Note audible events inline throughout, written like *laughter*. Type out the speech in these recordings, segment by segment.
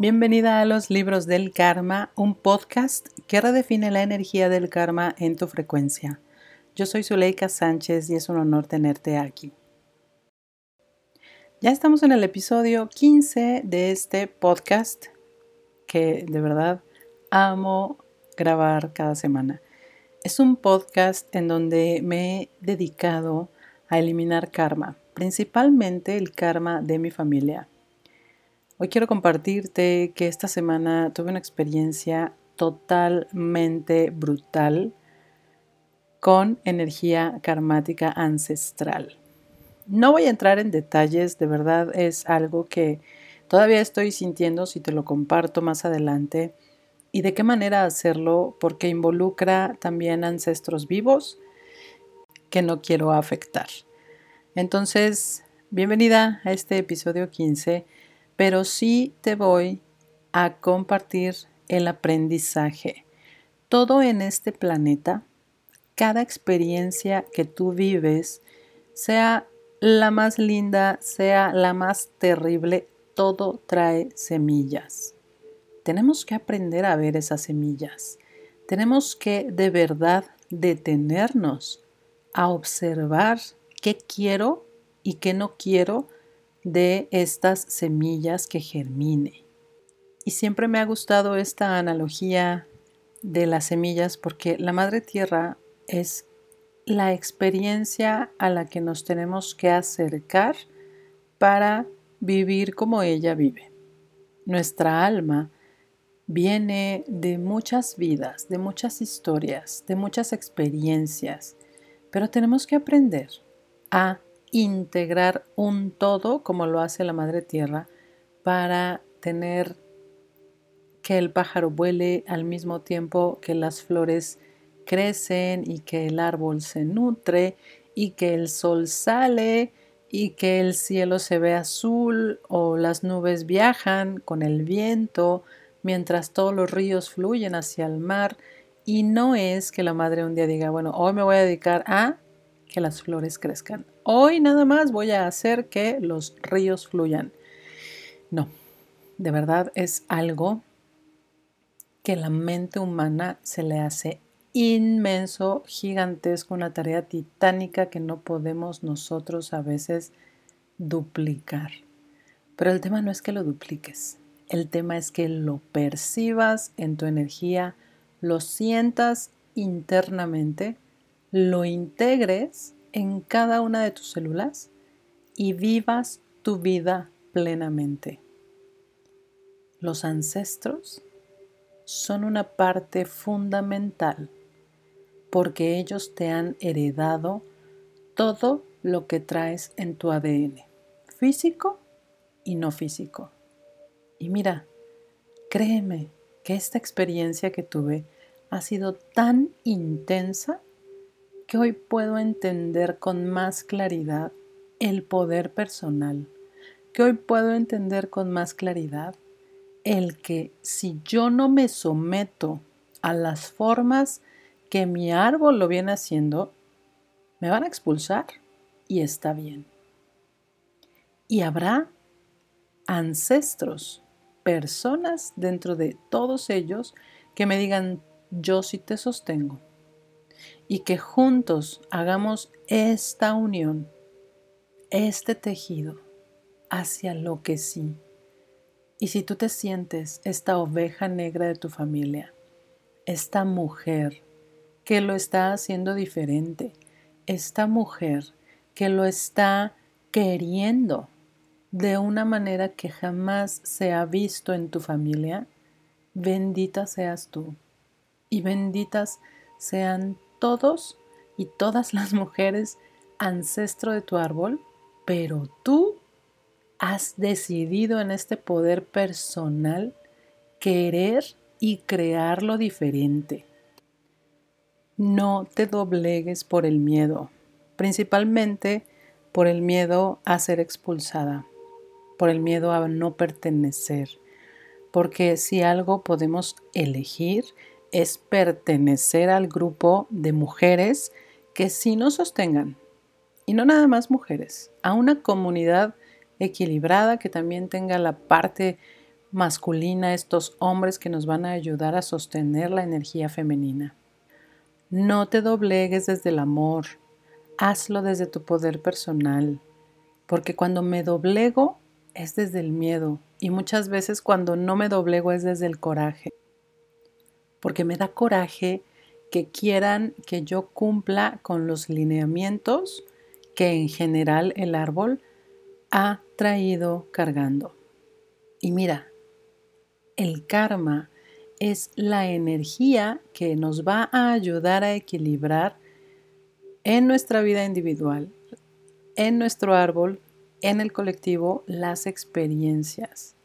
Bienvenida a los libros del karma, un podcast que redefine la energía del karma en tu frecuencia. Yo soy Zuleika Sánchez y es un honor tenerte aquí. Ya estamos en el episodio 15 de este podcast que de verdad amo grabar cada semana. Es un podcast en donde me he dedicado a eliminar karma, principalmente el karma de mi familia Hoy quiero compartirte que esta semana tuve una experiencia totalmente brutal con energía karmática ancestral. No voy a entrar en detalles, de verdad es algo que todavía estoy sintiendo si te lo comparto más adelante y de qué manera hacerlo porque involucra también ancestros vivos que no quiero afectar. Entonces, bienvenida a este episodio 15 pero sí te voy a compartir el aprendizaje. Todo en este planeta, cada experiencia que tú vives, sea la más linda, sea la más terrible, todo trae semillas. Tenemos que aprender a ver esas semillas. Tenemos que de verdad detenernos a observar qué quiero y qué no quiero de estas semillas que germine. Y siempre me ha gustado esta analogía de las semillas porque la madre tierra es la experiencia a la que nos tenemos que acercar para vivir como ella vive. Nuestra alma viene de muchas vidas, de muchas historias, de muchas experiencias, pero tenemos que aprender a integrar un todo como lo hace la Madre Tierra para tener que el pájaro vuele al mismo tiempo que las flores crecen y que el árbol se nutre y que el sol sale y que el cielo se ve azul o las nubes viajan con el viento mientras todos los ríos fluyen hacia el mar. Y no es que la madre un día diga, bueno, hoy me voy a dedicar a que las flores crezcan. Hoy nada más voy a hacer que los ríos fluyan. No, de verdad es algo que la mente humana se le hace inmenso, gigantesco, una tarea titánica que no podemos nosotros a veces duplicar. Pero el tema no es que lo dupliques, el tema es que lo percibas en tu energía, lo sientas internamente lo integres en cada una de tus células y vivas tu vida plenamente. Los ancestros son una parte fundamental porque ellos te han heredado todo lo que traes en tu ADN, físico y no físico. Y mira, créeme que esta experiencia que tuve ha sido tan intensa que hoy puedo entender con más claridad el poder personal, que hoy puedo entender con más claridad el que si yo no me someto a las formas que mi árbol lo viene haciendo, me van a expulsar y está bien. Y habrá ancestros, personas dentro de todos ellos que me digan, yo sí te sostengo y que juntos hagamos esta unión, este tejido hacia lo que sí. Y si tú te sientes esta oveja negra de tu familia, esta mujer que lo está haciendo diferente, esta mujer que lo está queriendo de una manera que jamás se ha visto en tu familia, bendita seas tú y benditas sean todos y todas las mujeres ancestro de tu árbol, pero tú has decidido en este poder personal querer y crear lo diferente. No te doblegues por el miedo, principalmente por el miedo a ser expulsada, por el miedo a no pertenecer, porque si algo podemos elegir es pertenecer al grupo de mujeres que sí nos sostengan. Y no nada más mujeres, a una comunidad equilibrada que también tenga la parte masculina, estos hombres que nos van a ayudar a sostener la energía femenina. No te doblegues desde el amor, hazlo desde tu poder personal, porque cuando me doblego es desde el miedo y muchas veces cuando no me doblego es desde el coraje, porque me da coraje que quieran que yo cumpla con los lineamientos que en general el árbol ha traído cargando. Y mira, el karma es la energía que nos va a ayudar a equilibrar en nuestra vida individual, en nuestro árbol, en el colectivo, las experiencias.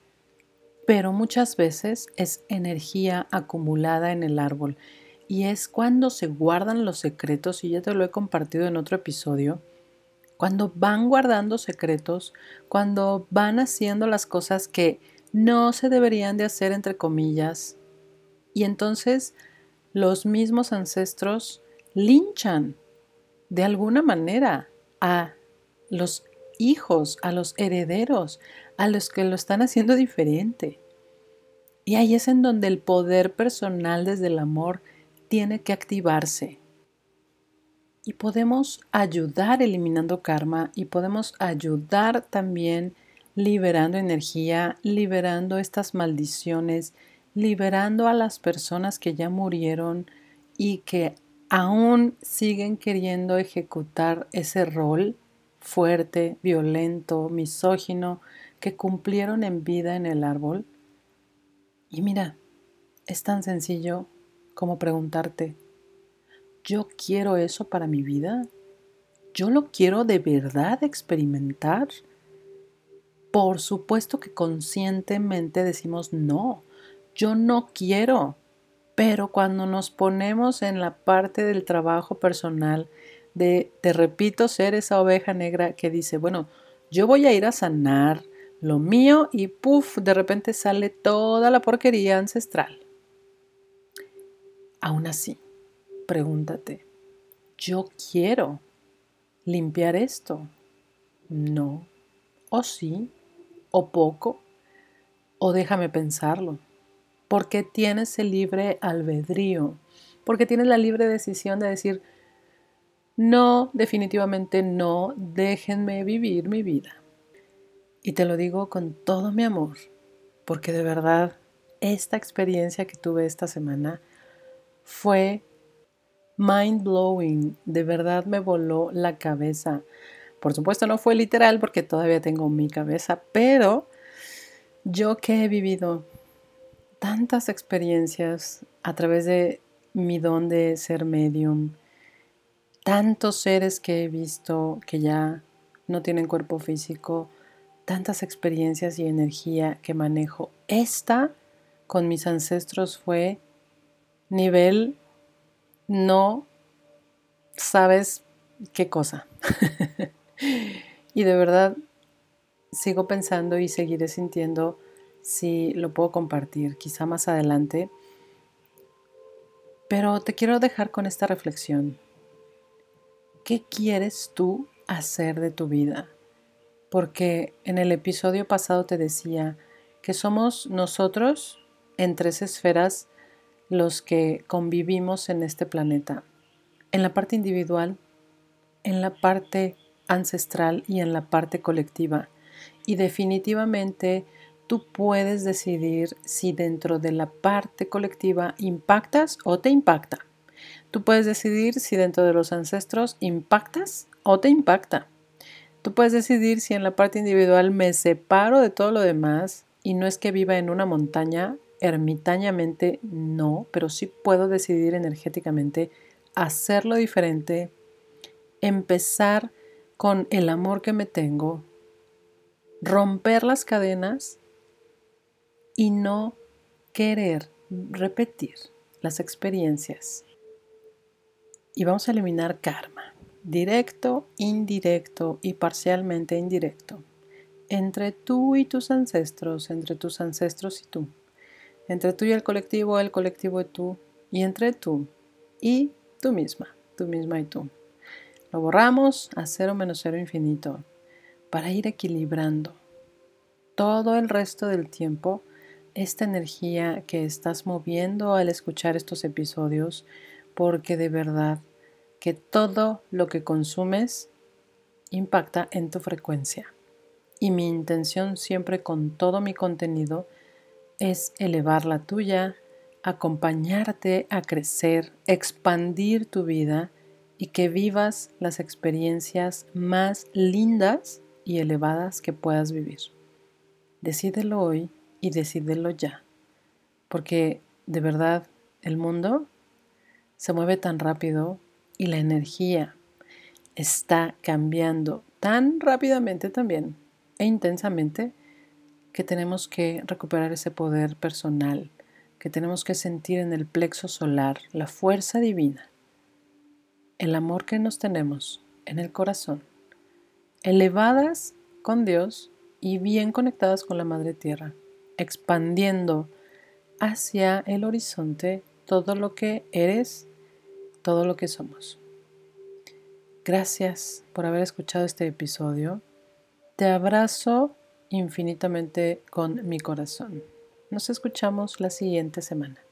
Pero muchas veces es energía acumulada en el árbol y es cuando se guardan los secretos, y ya te lo he compartido en otro episodio, cuando van guardando secretos, cuando van haciendo las cosas que no se deberían de hacer entre comillas. Y entonces los mismos ancestros linchan de alguna manera a los hijos, a los herederos, a los que lo están haciendo diferente. Y ahí es en donde el poder personal desde el amor tiene que activarse. Y podemos ayudar eliminando karma y podemos ayudar también liberando energía, liberando estas maldiciones, liberando a las personas que ya murieron y que aún siguen queriendo ejecutar ese rol fuerte, violento, misógino que cumplieron en vida en el árbol. Y mira, es tan sencillo como preguntarte, ¿yo quiero eso para mi vida? ¿Yo lo quiero de verdad experimentar? Por supuesto que conscientemente decimos no, yo no quiero. Pero cuando nos ponemos en la parte del trabajo personal, de, te repito, ser esa oveja negra que dice, bueno, yo voy a ir a sanar lo mío y puff, de repente sale toda la porquería ancestral. Aún así, pregúntate, ¿yo quiero limpiar esto? No. ¿O sí? o poco, o déjame pensarlo, porque tienes el libre albedrío, porque tienes la libre decisión de decir, no, definitivamente no, déjenme vivir mi vida. Y te lo digo con todo mi amor, porque de verdad esta experiencia que tuve esta semana fue mind blowing, de verdad me voló la cabeza. Por supuesto no fue literal porque todavía tengo mi cabeza, pero yo que he vivido tantas experiencias a través de mi don de ser medium, tantos seres que he visto que ya no tienen cuerpo físico, tantas experiencias y energía que manejo. Esta con mis ancestros fue nivel no sabes qué cosa. *laughs* y de verdad sigo pensando y seguiré sintiendo si lo puedo compartir, quizá más adelante. Pero te quiero dejar con esta reflexión. ¿Qué quieres tú hacer de tu vida? Porque en el episodio pasado te decía que somos nosotros en tres esferas los que convivimos en este planeta. En la parte individual, en la parte ancestral y en la parte colectiva. Y definitivamente tú puedes decidir si dentro de la parte colectiva impactas o te impacta. Tú puedes decidir si dentro de los ancestros impactas o te impacta. Tú puedes decidir si en la parte individual me separo de todo lo demás y no es que viva en una montaña ermitañamente, no, pero sí puedo decidir energéticamente hacerlo diferente, empezar con el amor que me tengo, romper las cadenas y no querer repetir las experiencias. Y vamos a eliminar karma, directo, indirecto y parcialmente indirecto, entre tú y tus ancestros, entre tus ancestros y tú, entre tú y el colectivo, el colectivo y tú, y entre tú y tú misma, tú misma y tú. Lo borramos a cero menos cero infinito para ir equilibrando. Todo el resto del tiempo esta energía que estás moviendo al escuchar estos episodios, porque de verdad que todo lo que consumes impacta en tu frecuencia. Y mi intención siempre con todo mi contenido es elevar la tuya, acompañarte a crecer, expandir tu vida y que vivas las experiencias más lindas y elevadas que puedas vivir. Decídelo hoy y decídelo ya, porque de verdad el mundo se mueve tan rápido y la energía está cambiando tan rápidamente también e intensamente que tenemos que recuperar ese poder personal, que tenemos que sentir en el plexo solar la fuerza divina, el amor que nos tenemos en el corazón, elevadas con Dios y bien conectadas con la Madre Tierra, expandiendo hacia el horizonte todo lo que eres, todo lo que somos. Gracias por haber escuchado este episodio. Te abrazo infinitamente con mi corazón. Nos escuchamos la siguiente semana.